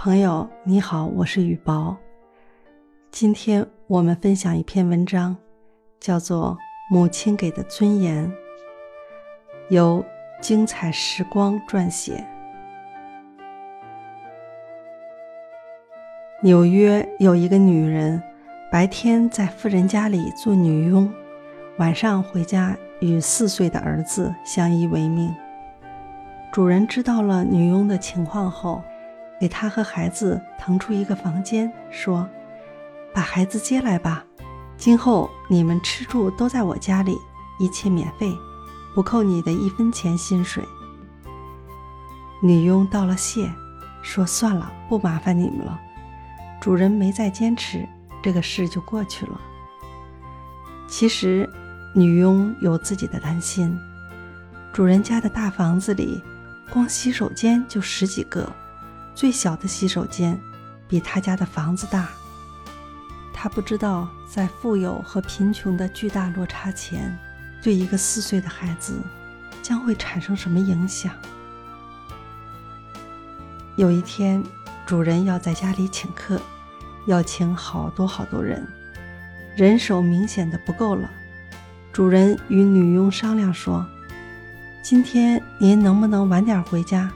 朋友你好，我是雨薄。今天我们分享一篇文章，叫做《母亲给的尊严》，由精彩时光撰写。纽约有一个女人，白天在富人家里做女佣，晚上回家与四岁的儿子相依为命。主人知道了女佣的情况后，给他和孩子腾出一个房间，说：“把孩子接来吧，今后你们吃住都在我家里，一切免费，不扣你的一分钱薪水。”女佣道了谢，说：“算了，不麻烦你们了。”主人没再坚持，这个事就过去了。其实，女佣有自己的担心，主人家的大房子里。光洗手间就十几个，最小的洗手间比他家的房子大。他不知道在富有和贫穷的巨大落差前，对一个四岁的孩子将会产生什么影响。有一天，主人要在家里请客，要请好多好多人，人手明显的不够了。主人与女佣商量说。今天您能不能晚点回家？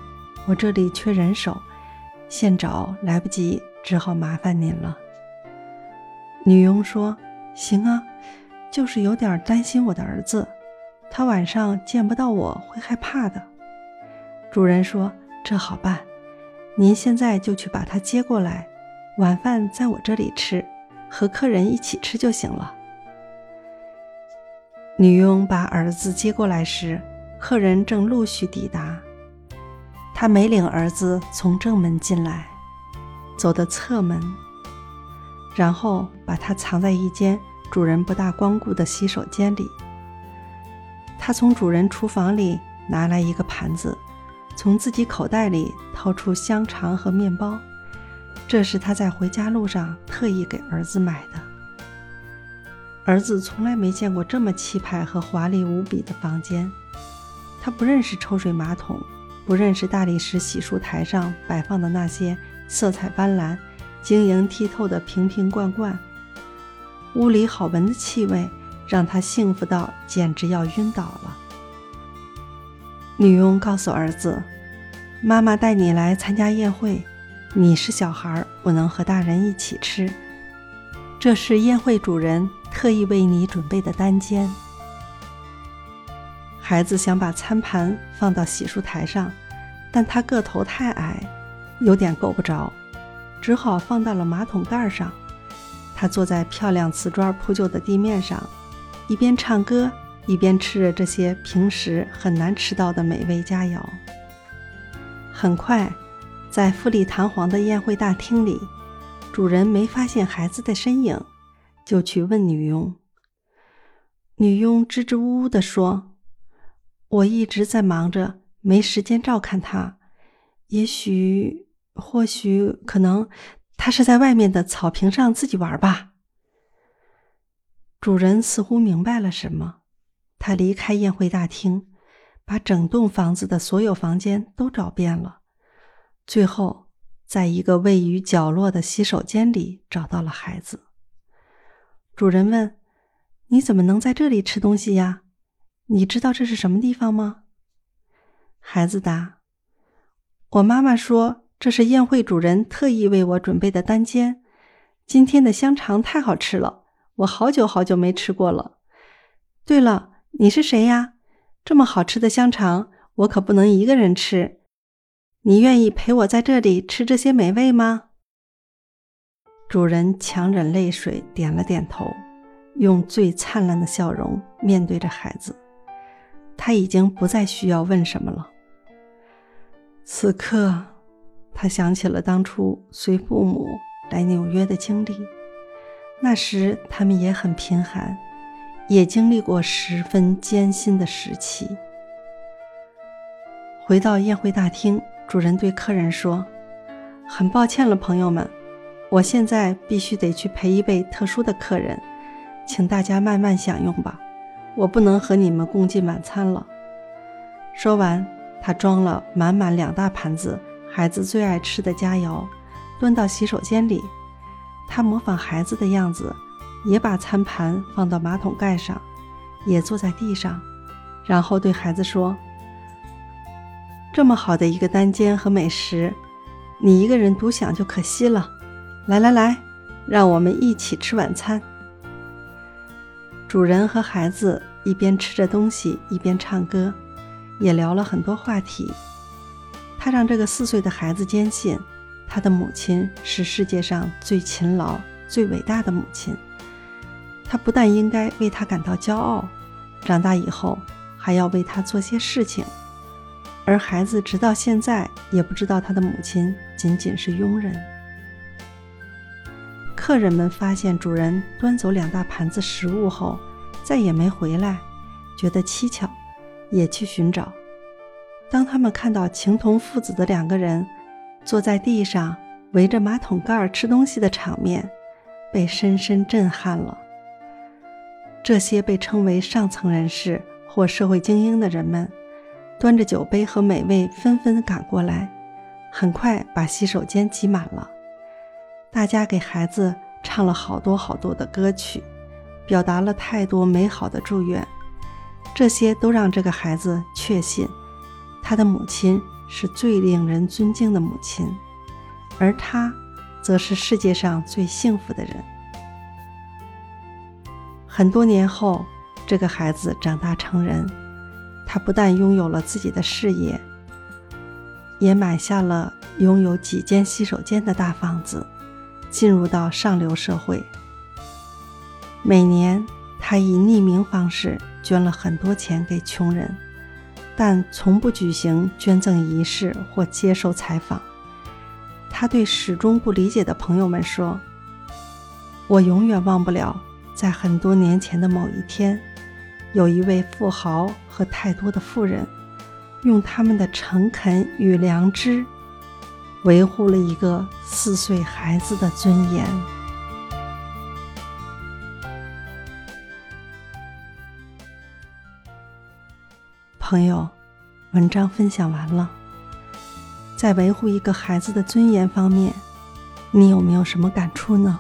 我这里缺人手，现找来不及，只好麻烦您了。女佣说：“行啊，就是有点担心我的儿子，他晚上见不到我会害怕的。”主人说：“这好办，您现在就去把他接过来，晚饭在我这里吃，和客人一起吃就行了。”女佣把儿子接过来时。客人正陆续抵达，他没领儿子从正门进来，走的侧门，然后把他藏在一间主人不大光顾的洗手间里。他从主人厨房里拿来一个盘子，从自己口袋里掏出香肠和面包，这是他在回家路上特意给儿子买的。儿子从来没见过这么气派和华丽无比的房间。他不认识抽水马桶，不认识大理石洗漱台上摆放的那些色彩斑斓、晶莹剔透的瓶瓶罐罐。屋里好闻的气味让他幸福到简直要晕倒了。女佣告诉儿子：“妈妈带你来参加宴会，你是小孩，不能和大人一起吃。这是宴会主人特意为你准备的单间。”孩子想把餐盘放到洗漱台上，但他个头太矮，有点够不着，只好放到了马桶盖上。他坐在漂亮瓷砖铺就的地面上，一边唱歌，一边吃着这些平时很难吃到的美味佳肴。很快，在富丽堂皇的宴会大厅里，主人没发现孩子的身影，就去问女佣。女佣支支吾吾地说。我一直在忙着，没时间照看他。也许，或许，可能，他是在外面的草坪上自己玩吧。主人似乎明白了什么，他离开宴会大厅，把整栋房子的所有房间都找遍了，最后在一个位于角落的洗手间里找到了孩子。主人问：“你怎么能在这里吃东西呀？”你知道这是什么地方吗？孩子答：“我妈妈说这是宴会主人特意为我准备的单间。今天的香肠太好吃了，我好久好久没吃过了。对了，你是谁呀？这么好吃的香肠，我可不能一个人吃。你愿意陪我在这里吃这些美味吗？”主人强忍泪水，点了点头，用最灿烂的笑容面对着孩子。他已经不再需要问什么了。此刻，他想起了当初随父母来纽约的经历。那时他们也很贫寒，也经历过十分艰辛的时期。回到宴会大厅，主人对客人说：“很抱歉了，朋友们，我现在必须得去陪一位特殊的客人，请大家慢慢享用吧。”我不能和你们共进晚餐了。说完，他装了满满两大盘子孩子最爱吃的佳肴，端到洗手间里。他模仿孩子的样子，也把餐盘放到马桶盖上，也坐在地上，然后对孩子说：“这么好的一个单间和美食，你一个人独享就可惜了。来来来，让我们一起吃晚餐。”主人和孩子一边吃着东西，一边唱歌，也聊了很多话题。他让这个四岁的孩子坚信。他的母亲是世界上最勤劳、最伟大的母亲。他不但应该为他感到骄傲，长大以后还要为他做些事情。而孩子直到现在也不知道他的母亲仅仅是佣人。客人们发现主人端走两大盘子食物后，再也没回来，觉得蹊跷，也去寻找。当他们看到情同父子的两个人，坐在地上围着马桶盖吃东西的场面，被深深震撼了。这些被称为上层人士或社会精英的人们，端着酒杯和美味纷纷赶过来，很快把洗手间挤满了。大家给孩子唱了好多好多的歌曲，表达了太多美好的祝愿。这些都让这个孩子确信，他的母亲。是最令人尊敬的母亲，而他，则是世界上最幸福的人。很多年后，这个孩子长大成人，他不但拥有了自己的事业，也买下了拥有几间洗手间的大房子，进入到上流社会。每年，他以匿名方式捐了很多钱给穷人。但从不举行捐赠仪式或接受采访。他对始终不理解的朋友们说：“我永远忘不了，在很多年前的某一天，有一位富豪和太多的富人，用他们的诚恳与良知，维护了一个四岁孩子的尊严。”朋友，文章分享完了。在维护一个孩子的尊严方面，你有没有什么感触呢？